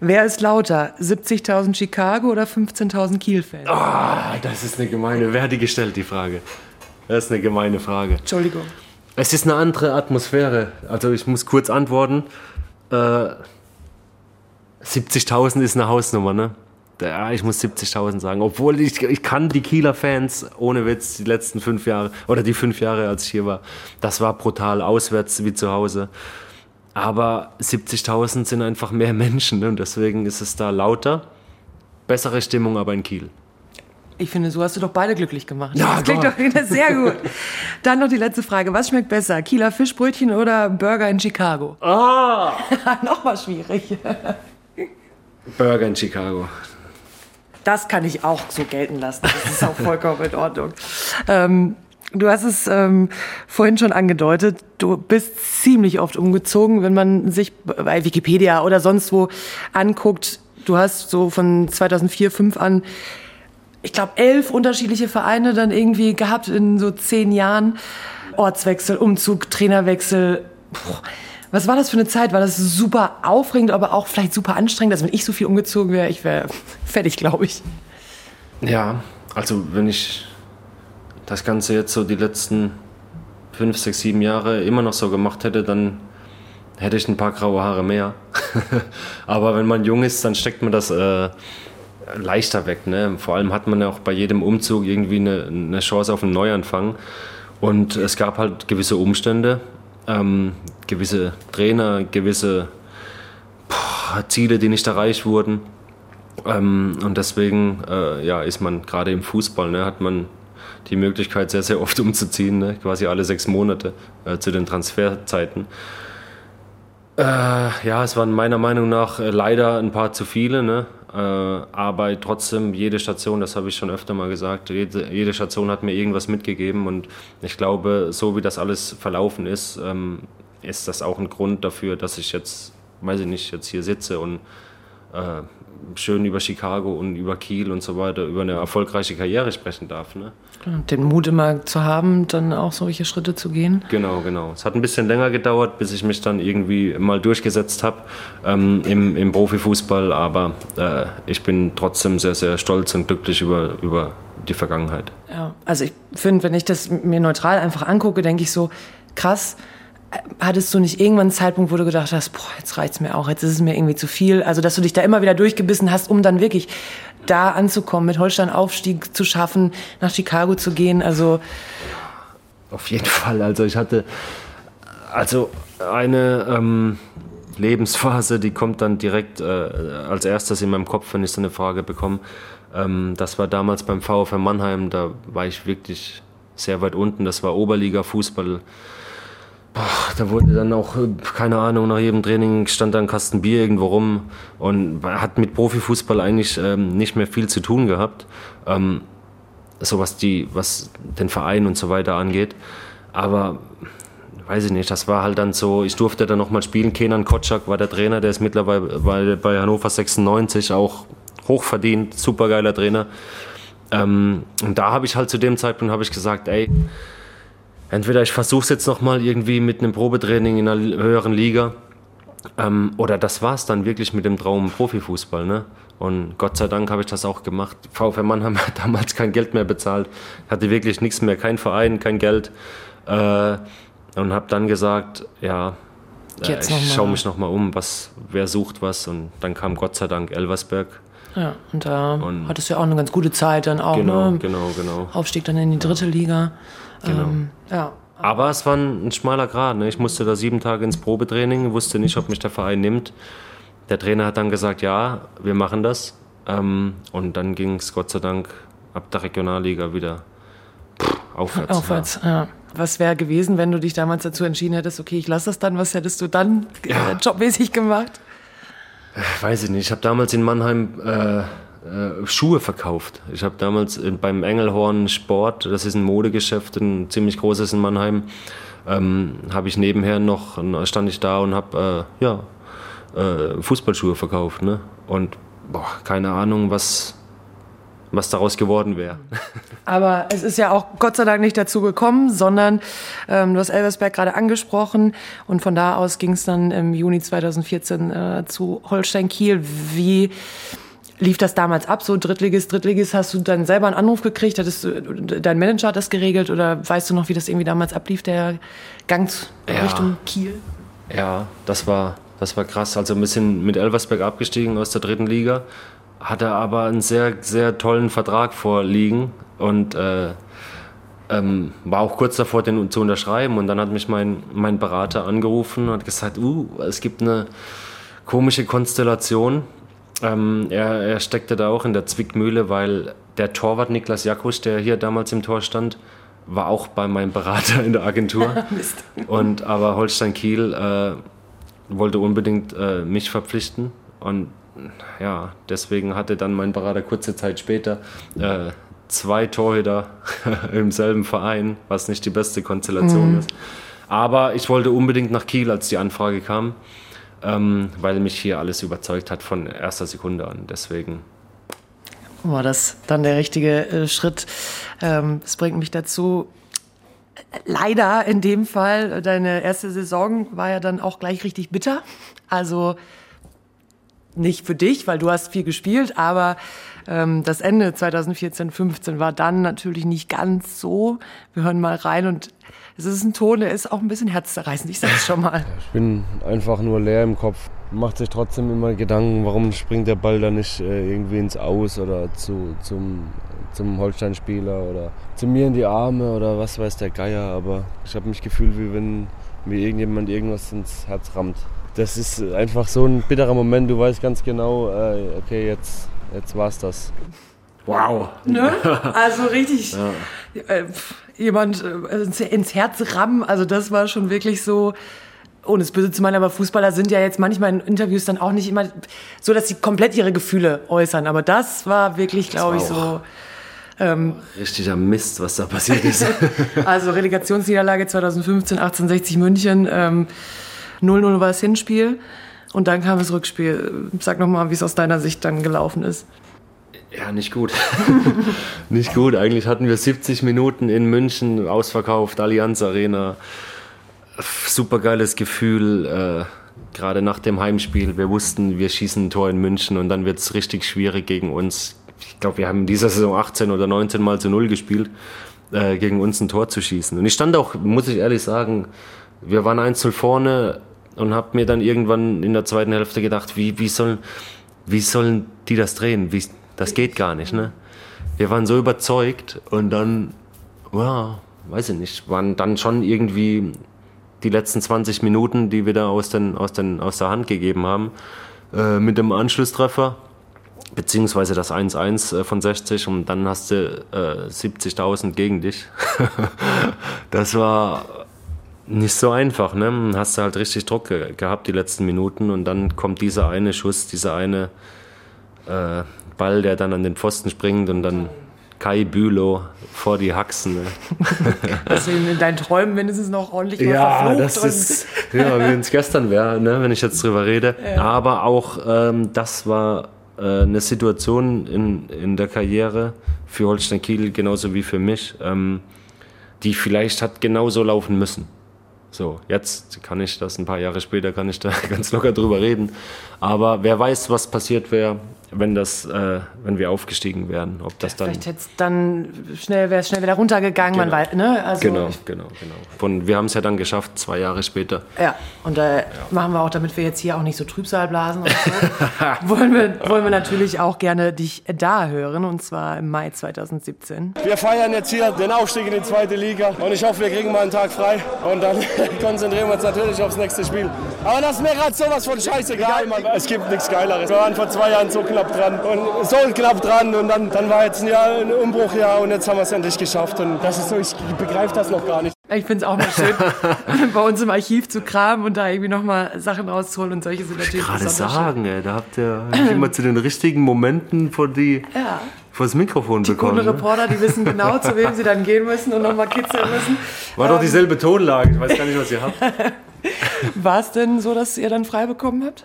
Wer ist lauter? 70.000 Chicago oder 15.000 Kiel-Fans?
Oh, das ist eine gemeine. Wer hat die gestellt, die Frage? Das ist eine gemeine Frage.
Entschuldigung.
Es ist eine andere Atmosphäre. Also ich muss kurz antworten. Äh, 70.000 ist eine Hausnummer, ne? Ja, ich muss 70.000 sagen. Obwohl ich, ich kann die Kieler Fans, ohne Witz, die letzten fünf Jahre, oder die fünf Jahre, als ich hier war, das war brutal, auswärts wie zu Hause. Aber 70.000 sind einfach mehr Menschen ne? und deswegen ist es da lauter. Bessere Stimmung aber in Kiel.
Ich finde, so hast du doch beide glücklich gemacht. Ja, das klingt doch sehr gut. Dann noch die letzte Frage. Was schmeckt besser? Kieler Fischbrötchen oder Burger in Chicago?
Ah!
Nochmal schwierig.
Burger in Chicago
das kann ich auch so gelten lassen. Das ist auch vollkommen in Ordnung. Ähm, du hast es ähm, vorhin schon angedeutet. Du bist ziemlich oft umgezogen, wenn man sich bei Wikipedia oder sonst wo anguckt. Du hast so von 2004, 2005 an, ich glaube, elf unterschiedliche Vereine dann irgendwie gehabt in so zehn Jahren. Ortswechsel, Umzug, Trainerwechsel. Puh was war das für eine Zeit? War das super aufregend, aber auch vielleicht super anstrengend? Also wenn ich so viel umgezogen wäre, ich wäre fertig, glaube ich.
Ja, also wenn ich das Ganze jetzt so die letzten fünf, sechs, sieben Jahre immer noch so gemacht hätte, dann hätte ich ein paar graue Haare mehr. aber wenn man jung ist, dann steckt man das äh, leichter weg. Ne? Vor allem hat man ja auch bei jedem Umzug irgendwie eine, eine Chance auf einen Neuanfang. Und es gab halt gewisse Umstände, ähm, gewisse Trainer, gewisse boah, Ziele, die nicht erreicht wurden. Ähm, und deswegen äh, ja, ist man gerade im Fußball, ne, hat man die Möglichkeit, sehr, sehr oft umzuziehen, ne, quasi alle sechs Monate äh, zu den Transferzeiten. Äh, ja, es waren meiner Meinung nach äh, leider ein paar zu viele. Ne? Äh, aber trotzdem, jede Station, das habe ich schon öfter mal gesagt, jede, jede, Station hat mir irgendwas mitgegeben und ich glaube, so wie das alles verlaufen ist, ähm, ist das auch ein Grund dafür, dass ich jetzt, weiß ich nicht, jetzt hier sitze und äh, schön über Chicago und über Kiel und so weiter, über eine erfolgreiche Karriere sprechen darf. Ne?
Den Mut immer zu haben, dann auch solche Schritte zu gehen.
Genau, genau. Es hat ein bisschen länger gedauert, bis ich mich dann irgendwie mal durchgesetzt habe ähm, im, im Profifußball, aber äh, ich bin trotzdem sehr, sehr stolz und glücklich über, über die Vergangenheit.
Ja, also ich finde, wenn ich das mir neutral einfach angucke, denke ich so, krass, hattest du nicht irgendwann einen Zeitpunkt, wo du gedacht hast, boah, jetzt reicht's mir auch, jetzt ist es mir irgendwie zu viel? Also, dass du dich da immer wieder durchgebissen hast, um dann wirklich da anzukommen, mit Holstein Aufstieg zu schaffen, nach Chicago zu gehen, also.
Auf jeden Fall. Also, ich hatte, also eine ähm, Lebensphase, die kommt dann direkt äh, als erstes in meinem Kopf, wenn ich so eine Frage bekomme. Ähm, das war damals beim VfR Mannheim, da war ich wirklich sehr weit unten. Das war Oberliga-Fußball Boah, da wurde dann auch, keine Ahnung, nach jedem Training stand da ein Kasten Bier irgendwo rum und hat mit Profifußball eigentlich ähm, nicht mehr viel zu tun gehabt. Ähm, so was, die, was den Verein und so weiter angeht. Aber weiß ich nicht, das war halt dann so, ich durfte dann nochmal spielen. Kenan Kotschak war der Trainer, der ist mittlerweile bei, bei Hannover 96 auch hochverdient, supergeiler Trainer. Ähm, und da habe ich halt zu dem Zeitpunkt ich gesagt, ey, entweder ich versuche es jetzt nochmal irgendwie mit einem Probetraining in einer höheren Liga ähm, oder das war es dann wirklich mit dem Traum Profifußball. Ne? Und Gott sei Dank habe ich das auch gemacht. VfR Mannheim hat damals kein Geld mehr bezahlt, hatte wirklich nichts mehr, kein Verein, kein Geld. Äh, und habe dann gesagt, ja, äh, ich schaue mich nochmal um, was, wer sucht was. Und dann kam Gott sei Dank Elversberg.
Ja, und da und hattest du ja auch eine ganz gute Zeit dann auch,
genau,
ne?
Genau, genau.
Aufstieg dann in die dritte Liga. Genau. Ähm, ja.
Aber es war ein, schmaler Grad. Ne? Ich musste da sieben Tage ins Probetraining, wusste nicht, ob mich der Verein nimmt. Der Trainer hat dann gesagt, ja, wir machen das. Ähm, und dann ging es Gott sei Dank ab der Regionalliga wieder pff, aufwärts.
Aufwärts, ja. ja. Was wäre gewesen, wenn du dich damals dazu entschieden hättest, okay, ich lasse das dann, was hättest du dann ja. äh, jobmäßig gemacht?
Weiß ich nicht. Ich habe damals in Mannheim äh, äh, Schuhe verkauft. Ich habe damals beim Engelhorn Sport, das ist ein Modegeschäft, ein ziemlich großes in Mannheim, ähm, habe ich nebenher noch, stand ich da und habe äh, ja, äh, Fußballschuhe verkauft. Ne? Und boah, keine Ahnung, was, was daraus geworden wäre.
Aber es ist ja auch Gott sei Dank nicht dazu gekommen, sondern ähm, du hast Elversberg gerade angesprochen und von da aus ging es dann im Juni 2014 äh, zu Holstein Kiel. Wie lief das damals ab? So Drittligist, Drittligist, hast du dann selber einen Anruf gekriegt? Hattest du, dein Manager hat das geregelt oder weißt du noch, wie das irgendwie damals ablief, der Gang ja. Richtung Kiel?
Ja, das war, das war krass. Also ein bisschen mit Elversberg abgestiegen aus der dritten Liga, hatte aber einen sehr, sehr tollen Vertrag vorliegen und äh, ähm, war auch kurz davor, den zu unterschreiben. Und dann hat mich mein, mein Berater angerufen und hat gesagt, uh, es gibt eine komische Konstellation ähm, er, er, steckte da auch in der Zwickmühle, weil der Torwart Niklas Jakusch, der hier damals im Tor stand, war auch bei meinem Berater in der Agentur. und aber Holstein Kiel äh, wollte unbedingt äh, mich verpflichten und ja, deswegen hatte dann mein Berater kurze Zeit später äh, zwei Torhüter im selben Verein, was nicht die beste Konstellation mhm. ist. Aber ich wollte unbedingt nach Kiel, als die Anfrage kam ähm, weil mich hier alles überzeugt hat von erster Sekunde an. Deswegen
war das dann der richtige äh, Schritt. Ähm, es bringt mich dazu, leider in dem Fall, deine erste Saison war ja dann auch gleich richtig bitter. Also nicht für dich, weil du hast viel gespielt, aber ähm, das Ende 2014, 15 war dann natürlich nicht ganz so. Wir hören mal rein und es ist ein Ton, der ist auch ein bisschen herzzerreißend, ich sag's schon mal.
Ich bin einfach nur leer im Kopf. Macht sich trotzdem immer Gedanken, warum springt der Ball da nicht äh, irgendwie ins Aus oder zu, zum, zum Holstein-Spieler oder zu mir in die Arme oder was weiß der Geier. Aber ich habe mich gefühlt, wie wenn mir irgendjemand irgendwas ins Herz rammt. Das ist einfach so ein bitterer Moment. Du weißt ganz genau, äh, okay, jetzt, jetzt war's das.
Wow. Ne? Also richtig. Ja. Äh, jemand äh, ins Herz rammen. Also das war schon wirklich so, ohne es böse zu meinen, aber Fußballer sind ja jetzt manchmal in Interviews dann auch nicht immer so, dass sie komplett ihre Gefühle äußern. Aber das war wirklich, glaube ich, so.
Ähm, Richtiger Mist, was da passiert ist.
also Relegationsniederlage 2015, 1860 München. Ähm, 0-0 war das Hinspiel. Und dann kam das Rückspiel. Sag nochmal, wie es aus deiner Sicht dann gelaufen ist.
Ja, nicht gut. nicht gut. Eigentlich hatten wir 70 Minuten in München ausverkauft, Allianz Arena. Super geiles Gefühl, äh, gerade nach dem Heimspiel. Wir wussten, wir schießen ein Tor in München und dann wird es richtig schwierig gegen uns. Ich glaube, wir haben in dieser Saison 18 oder 19 Mal zu Null gespielt, äh, gegen uns ein Tor zu schießen. Und ich stand auch, muss ich ehrlich sagen, wir waren 1 vorne und habe mir dann irgendwann in der zweiten Hälfte gedacht, wie, wie, sollen, wie sollen die das drehen? Wie, das geht gar nicht. Ne? Wir waren so überzeugt und dann, ja, weiß ich nicht, waren dann schon irgendwie die letzten 20 Minuten, die wir da aus, den, aus, den, aus der Hand gegeben haben, äh, mit dem Anschlusstreffer, beziehungsweise das 1-1 äh, von 60 und dann hast du äh, 70.000 gegen dich. das war nicht so einfach, ne? Hast du halt richtig Druck ge gehabt die letzten Minuten und dann kommt dieser eine Schuss, dieser eine äh, Ball, der dann an den Pfosten springt und dann Kai Bülow vor die Haxen. Ne?
Dass du in deinen Träumen mindestens noch ordentlich
Ja, das ist, ja, wie es gestern wäre, ne, wenn ich jetzt drüber rede. Ja. Aber auch ähm, das war äh, eine Situation in, in der Karriere für Holstein Kiel genauso wie für mich, ähm, die vielleicht hat genauso laufen müssen. So, jetzt kann ich das ein paar Jahre später, kann ich da ganz locker drüber reden. Aber wer weiß, was passiert wäre, wenn das, äh, wenn wir aufgestiegen wären, ob das dann.
Vielleicht hätte es dann schnell, wäre es schnell wieder runtergegangen,
genau.
man weiß, ne?
Also genau, genau, genau. Von, wir haben es ja dann geschafft, zwei Jahre später.
Ja, und da äh, ja. machen wir auch, damit wir jetzt hier auch nicht so Trübsal blasen und so, wollen, wir, wollen wir natürlich auch gerne dich da hören, und zwar im Mai 2017.
Wir feiern jetzt hier den Aufstieg in die zweite Liga und ich hoffe, wir kriegen mal einen Tag frei und dann konzentrieren wir uns natürlich aufs nächste Spiel. Aber das ist mir gerade sowas von scheißegal, Mann. Es gibt nichts Geileres. Wir waren vor zwei Jahren so knapp dran und so knapp dran und dann, dann war jetzt ein, Jahr, ein Umbruchjahr und jetzt haben wir es endlich geschafft und das ist so, ich begreife das noch gar nicht.
Ich finde es auch mal schön, bei uns im Archiv zu kramen und da irgendwie nochmal Sachen rauszuholen und solche sind natürlich
gerade sagen, ey, da habt ihr immer zu den richtigen Momenten vor die ja. vor das Mikrofon
die
bekommen.
Die ne? Reporter, die wissen genau, zu wem sie dann gehen müssen und nochmal kitzeln müssen.
War ähm, doch dieselbe Tonlage, ich weiß gar nicht, was ihr habt.
War es denn so, dass ihr dann frei bekommen habt?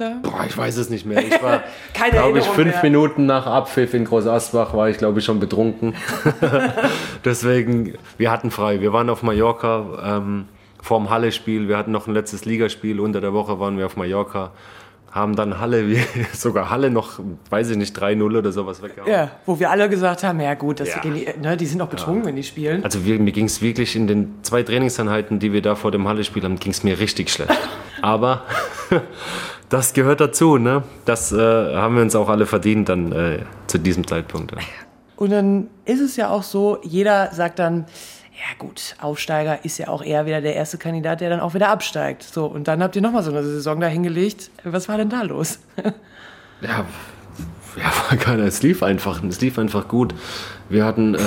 Da? Boah, ich weiß es nicht mehr. Ich war, glaube ich, fünf mehr. Minuten nach Abpfiff in Groß Asbach war ich, glaube ich, schon betrunken. Deswegen, wir hatten frei. Wir waren auf Mallorca ähm, vorm Halle-Spiel. Wir hatten noch ein letztes Ligaspiel. Unter der Woche waren wir auf Mallorca haben dann Halle, sogar Halle noch, weiß ich nicht, 3-0 oder sowas weggehauen.
Ja, wo wir alle gesagt haben, ja gut, ja. Die, ne, die, sind auch betrunken, ja. wenn die spielen.
Also wir, mir ging es wirklich in den zwei Trainingseinheiten, die wir da vor dem Halle-Spiel haben, ging es mir richtig schlecht. Aber das gehört dazu, ne? Das äh, haben wir uns auch alle verdient dann äh, zu diesem Zeitpunkt. Ja.
Und dann ist es ja auch so, jeder sagt dann, ja gut, Aufsteiger ist ja auch eher wieder der erste Kandidat, der dann auch wieder absteigt. So, und dann habt ihr nochmal so eine Saison da hingelegt. Was war denn da los?
ja, ja, war keiner. Es lief einfach, es lief einfach gut. Wir hatten äh,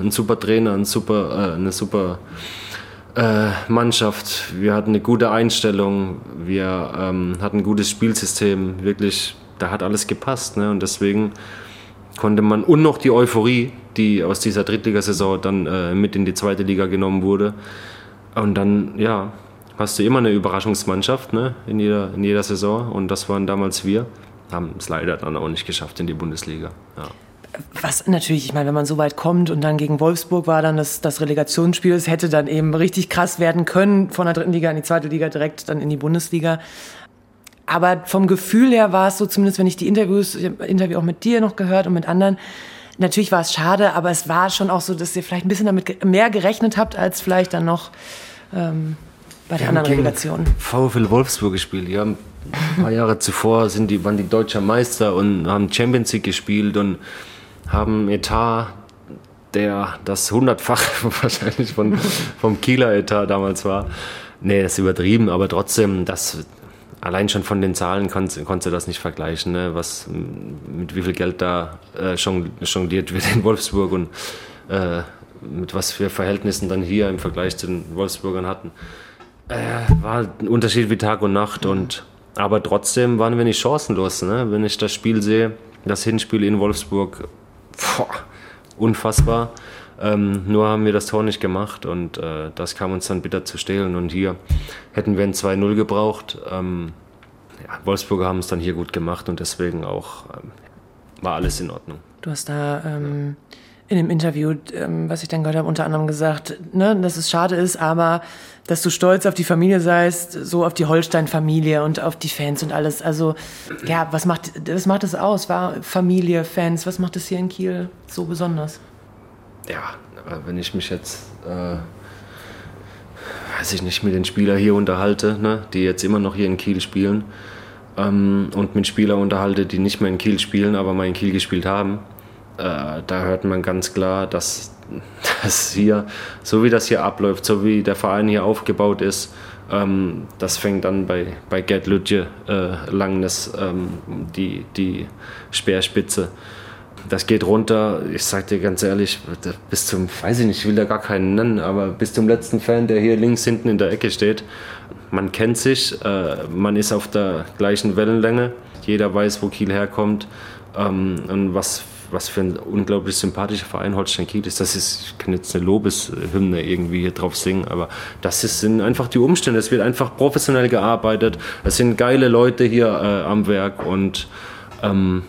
einen super Trainer, einen super, äh, eine super äh, Mannschaft. Wir hatten eine gute Einstellung. Wir ähm, hatten ein gutes Spielsystem. Wirklich, da hat alles gepasst. Ne? Und deswegen konnte man und noch die Euphorie, die aus dieser Drittligasaison dann äh, mit in die zweite Liga genommen wurde. Und dann, ja, hast du immer eine Überraschungsmannschaft ne? in, jeder, in jeder Saison. Und das waren damals wir. Haben es leider dann auch nicht geschafft in die Bundesliga. Ja
was natürlich, ich meine, wenn man so weit kommt und dann gegen Wolfsburg war dann das, das Relegationsspiel, es hätte dann eben richtig krass werden können, von der dritten Liga in die zweite Liga direkt dann in die Bundesliga. Aber vom Gefühl her war es so, zumindest wenn ich die Interviews, ich Interview auch mit dir noch gehört und mit anderen, natürlich war es schade, aber es war schon auch so, dass ihr vielleicht ein bisschen damit mehr gerechnet habt, als vielleicht dann noch ähm, bei der anderen Relegation.
VfL Wolfsburg gespielt, ja. Ein paar Jahre zuvor sind die, waren die deutscher Meister und haben Champions League gespielt und haben Etat, der das hundertfach wahrscheinlich von, vom Kieler Etat damals war. Nee, das ist übertrieben, aber trotzdem, das allein schon von den Zahlen konntest, konntest du das nicht vergleichen, ne? was, mit wie viel Geld da äh, jongliert wird in Wolfsburg und äh, mit was für Verhältnissen dann hier im Vergleich zu den Wolfsburgern hatten. Äh, war ein Unterschied wie Tag und Nacht und aber trotzdem waren wir nicht chancenlos. Ne? Wenn ich das Spiel sehe, das Hinspiel in Wolfsburg, boah, unfassbar. Ähm, nur haben wir das Tor nicht gemacht und äh, das kam uns dann bitter zu stehlen. Und hier hätten wir ein 2-0 gebraucht. Ähm, Wolfsburger haben es dann hier gut gemacht und deswegen auch ähm, war alles in Ordnung.
Du hast da ähm, in dem Interview, ähm, was ich dann gehört habe, unter anderem gesagt, ne, dass es schade ist, aber dass du stolz auf die Familie seist, so auf die Holstein-Familie und auf die Fans und alles. Also, ja, was macht, was macht das aus? War Familie, Fans, was macht das hier in Kiel so besonders?
Ja, wenn ich mich jetzt, äh, weiß ich nicht, mit den Spielern hier unterhalte, ne, die jetzt immer noch hier in Kiel spielen, ähm, und mit Spielern unterhalte, die nicht mehr in Kiel spielen, aber mal in Kiel gespielt haben, äh, da hört man ganz klar, dass, dass hier, so wie das hier abläuft, so wie der Verein hier aufgebaut ist, ähm, das fängt an bei, bei Gerd Lütje äh, Langnes, ähm, die, die Speerspitze. Das geht runter, ich sag dir ganz ehrlich, bis zum, weiß ich nicht, ich will da gar keinen nennen, aber bis zum letzten Fan, der hier links hinten in der Ecke steht. Man kennt sich, äh, man ist auf der gleichen Wellenlänge, jeder weiß, wo Kiel herkommt ähm, und was was für ein unglaublich sympathischer Verein Holstein Kiel ist. Das ist, ich kann jetzt eine Lobeshymne irgendwie hier drauf singen, aber das ist, sind einfach die Umstände. Es wird einfach professionell gearbeitet. Es sind geile Leute hier äh, am Werk und ähm,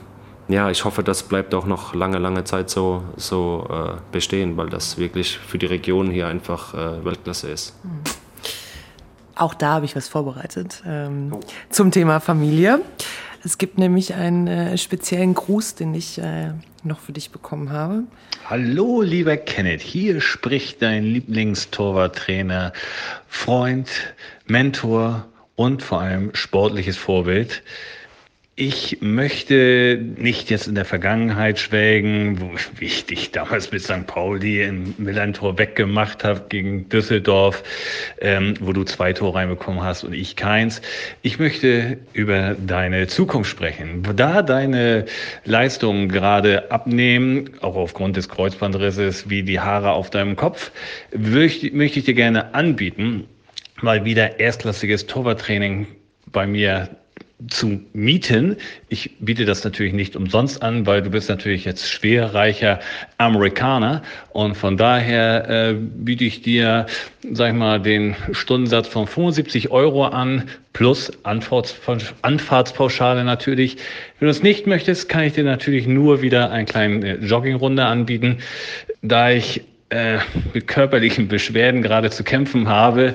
ja, ich hoffe, das bleibt auch noch lange, lange Zeit so, so äh, bestehen, weil das wirklich für die Region hier einfach äh, Weltklasse ist.
Auch da habe ich was vorbereitet ähm, oh. zum Thema Familie. Es gibt nämlich einen äh, speziellen Gruß, den ich äh, noch für dich bekommen habe.
Hallo, lieber Kenneth. Hier spricht dein Lieblingstorwarttrainer, Freund, Mentor und vor allem sportliches Vorbild. Ich möchte nicht jetzt in der Vergangenheit schwelgen, wo, wie ich dich damals mit St. Pauli im Millantor weggemacht habe gegen Düsseldorf, ähm, wo du zwei Tore reinbekommen hast und ich keins. Ich möchte über deine Zukunft sprechen. Da deine Leistungen gerade abnehmen, auch aufgrund des Kreuzbandrisses wie die Haare auf deinem Kopf, möchte ich dir gerne anbieten, mal wieder erstklassiges Torwarttraining bei mir zu mieten. Ich biete das natürlich nicht umsonst an, weil du bist natürlich jetzt schwerreicher Amerikaner und von daher äh, biete ich dir, sag ich mal, den Stundensatz von 75 Euro an plus Anfahrts Anfahrtspauschale natürlich. Wenn du es nicht möchtest, kann ich dir natürlich nur wieder eine kleine Joggingrunde anbieten. Da ich äh, mit körperlichen Beschwerden gerade zu kämpfen habe,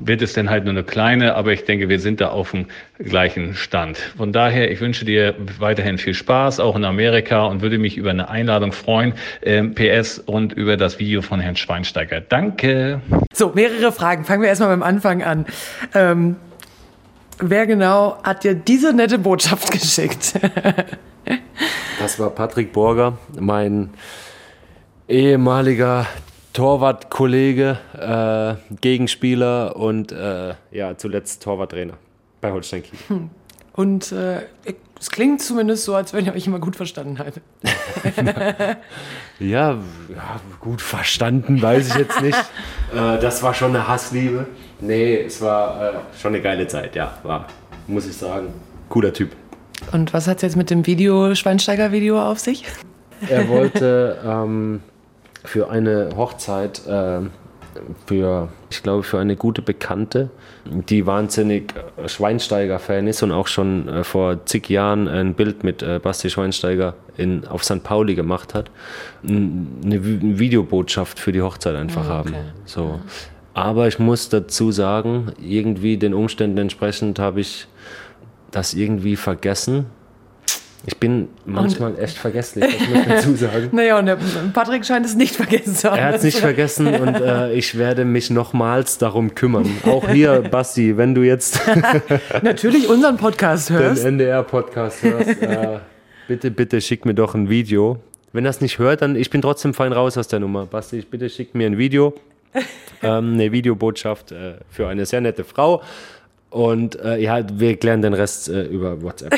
wird es dann halt nur eine kleine, aber ich denke, wir sind da auf dem gleichen Stand. Von daher, ich wünsche dir weiterhin viel Spaß, auch in Amerika und würde mich über eine Einladung freuen, äh, PS und über das Video von Herrn Schweinsteiger. Danke.
So, mehrere Fragen. Fangen wir erstmal beim Anfang an. Ähm, wer genau hat dir diese nette Botschaft geschickt?
das war Patrick Borger, mein ehemaliger Torwartkollege, äh, Gegenspieler und äh, ja, zuletzt Torwarttrainer bei Holstein Kiel. Hm.
Und äh, es klingt zumindest so, als wenn ihr euch immer gut verstanden haltet.
ja, ja, gut verstanden, weiß ich jetzt nicht. äh, das war schon eine Hassliebe. Nee, es war äh, schon eine geile Zeit, ja, war, muss ich sagen. Cooler Typ.
Und was hat es jetzt mit dem Video, Schweinsteiger-Video auf sich?
Er wollte ähm, für eine Hochzeit, äh, für, ich glaube, für eine gute Bekannte, die wahnsinnig Schweinsteiger-Fan ist und auch schon äh, vor zig Jahren ein Bild mit äh, Basti Schweinsteiger in, auf St. Pauli gemacht hat, eine Videobotschaft für die Hochzeit einfach ah, okay. haben. So. Aber ich muss dazu sagen, irgendwie den Umständen entsprechend habe ich das irgendwie vergessen ich bin manchmal und, echt vergesslich, das muss ich dazu sagen.
naja, und der Patrick scheint es nicht vergessen zu haben.
Er hat es nicht vergessen und äh, ich werde mich nochmals darum kümmern. Auch hier, Basti, wenn du jetzt
natürlich unseren Podcast hörst.
Den NDR-Podcast hörst, äh, bitte, bitte schick mir doch ein Video. Wenn das nicht hört, dann ich bin trotzdem fein raus aus der Nummer. Basti, bitte schick mir ein Video. ähm, eine Videobotschaft äh, für eine sehr nette Frau. Und äh, ja, wir klären den Rest äh, über WhatsApp.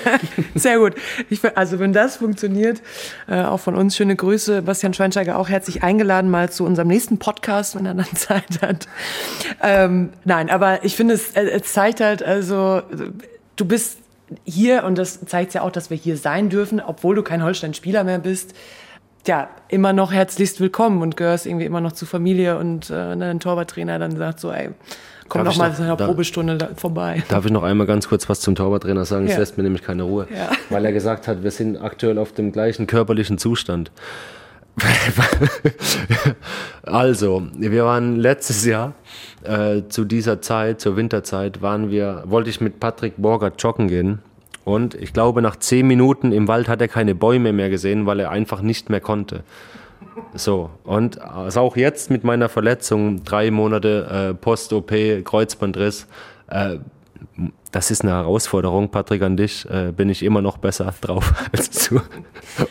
Sehr gut. Ich, also wenn das funktioniert, äh, auch von uns schöne Grüße. Bastian Schweinsteiger auch herzlich eingeladen mal zu unserem nächsten Podcast, wenn er dann Zeit hat. Ähm, nein, aber ich finde, es, es zeigt halt, also du bist hier und das zeigt ja auch, dass wir hier sein dürfen, obwohl du kein Holstein-Spieler mehr bist ja, immer noch herzlichst willkommen und gehörst irgendwie immer noch zur Familie und äh, ein Torwarttrainer dann sagt so, ey, komm doch mal
noch,
zu einer Probestunde da, vorbei.
Darf ich noch einmal ganz kurz was zum Torwarttrainer sagen? Das
ja.
lässt mir nämlich keine Ruhe.
Ja.
Weil er gesagt hat, wir sind aktuell auf dem gleichen körperlichen Zustand. also, wir waren letztes Jahr äh, zu dieser Zeit, zur Winterzeit, waren wir, wollte ich mit Patrick Borger joggen gehen. Und ich glaube, nach zehn Minuten im Wald hat er keine Bäume mehr gesehen, weil er einfach nicht mehr konnte. So, und also auch jetzt mit meiner Verletzung, drei Monate äh, Post-OP, Kreuzbandriss, äh, das ist eine Herausforderung, Patrick, an dich. Äh, bin ich immer noch besser drauf als du,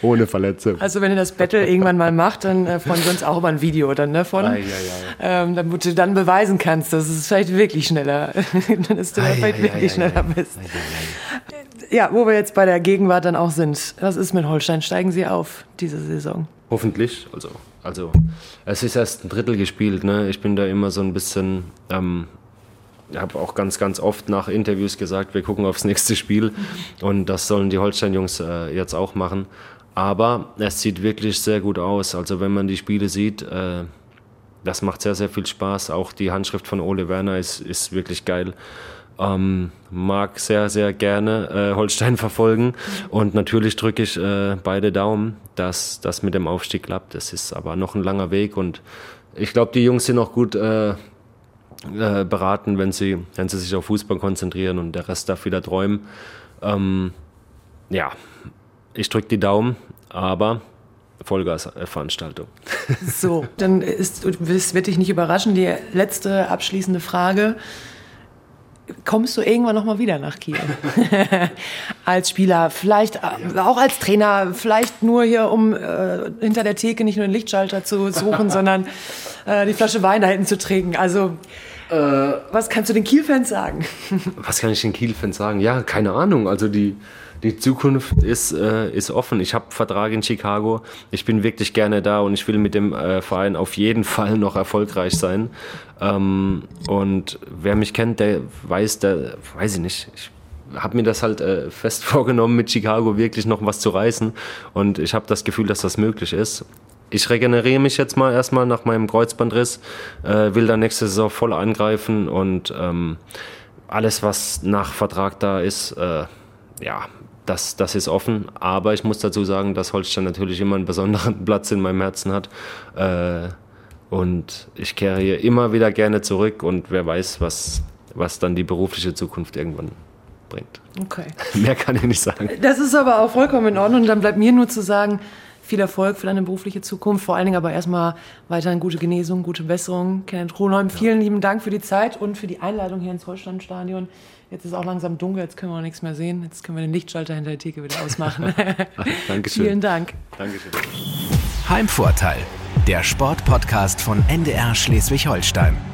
ohne Verletzung.
Also wenn ihr das Battle irgendwann mal macht, dann äh, freuen wir uns auch über ein Video dann davon. Ne,
Ei, ei, ei.
Ähm, damit du dann beweisen kannst, dass es vielleicht wirklich schneller, dass du
Ei,
vielleicht
ei,
wirklich
ei,
schneller
ei,
bist. Ja, wo wir jetzt bei der Gegenwart dann auch sind. Was ist mit Holstein? Steigen sie auf diese Saison?
Hoffentlich. Also, also es ist erst ein Drittel gespielt. Ne? Ich bin da immer so ein bisschen. Ähm, habe auch ganz, ganz oft nach Interviews gesagt, wir gucken aufs nächste Spiel. Und das sollen die Holstein-Jungs äh, jetzt auch machen. Aber es sieht wirklich sehr gut aus. Also wenn man die Spiele sieht, äh, das macht sehr, sehr viel Spaß. Auch die Handschrift von Ole Werner ist, ist wirklich geil. Ähm, mag sehr, sehr gerne äh, Holstein verfolgen. Und natürlich drücke ich äh, beide Daumen, dass das mit dem Aufstieg klappt. Es ist aber noch ein langer Weg und ich glaube, die Jungs sind auch gut äh, äh, beraten, wenn sie, wenn sie sich auf Fußball konzentrieren und der Rest darf wieder träumen. Ähm, ja, ich drücke die Daumen, aber Vollgasveranstaltung.
So, dann ist, wird dich nicht überraschen, die letzte abschließende Frage. Kommst du irgendwann noch mal wieder nach Kiel? als Spieler, vielleicht auch als Trainer, vielleicht nur hier, um äh, hinter der Theke nicht nur den Lichtschalter zu suchen, sondern äh, die Flasche Wein da hinten zu trinken. Also, äh, was kannst du den Kiel-Fans sagen?
was kann ich den Kiel-Fans sagen? Ja, keine Ahnung. Also die, die Zukunft ist, äh, ist offen. Ich habe Vertrag in Chicago. Ich bin wirklich gerne da und ich will mit dem äh, Verein auf jeden Fall noch erfolgreich sein. Ähm, und wer mich kennt, der weiß, der weiß ich nicht. Ich habe mir das halt äh, fest vorgenommen, mit Chicago wirklich noch was zu reißen. Und ich habe das Gefühl, dass das möglich ist. Ich regeneriere mich jetzt mal erstmal nach meinem Kreuzbandriss, äh, will dann nächste Saison voll angreifen und ähm, alles, was nach Vertrag da ist, äh, ja, das, das ist offen. Aber ich muss dazu sagen, dass Holstein natürlich immer einen besonderen Platz in meinem Herzen hat. Äh, und ich kehre hier immer wieder gerne zurück und wer weiß, was, was dann die berufliche Zukunft irgendwann bringt.
Okay.
Mehr kann ich nicht sagen.
Das ist aber auch vollkommen in Ordnung. Und dann bleibt mir nur zu sagen, viel Erfolg für deine berufliche Zukunft. Vor allen Dingen aber erstmal weiterhin gute Genesung, gute Besserung. Kenneth Kronholm, vielen lieben Dank für die Zeit und für die Einladung hier ins Holsteinstadion. Jetzt ist auch langsam dunkel, jetzt können wir auch nichts mehr sehen. Jetzt können wir den Lichtschalter hinter der Theke wieder ausmachen.
Dankeschön.
Vielen Dank.
Dankeschön.
Heimvorteil, der Sportpodcast von NDR Schleswig-Holstein.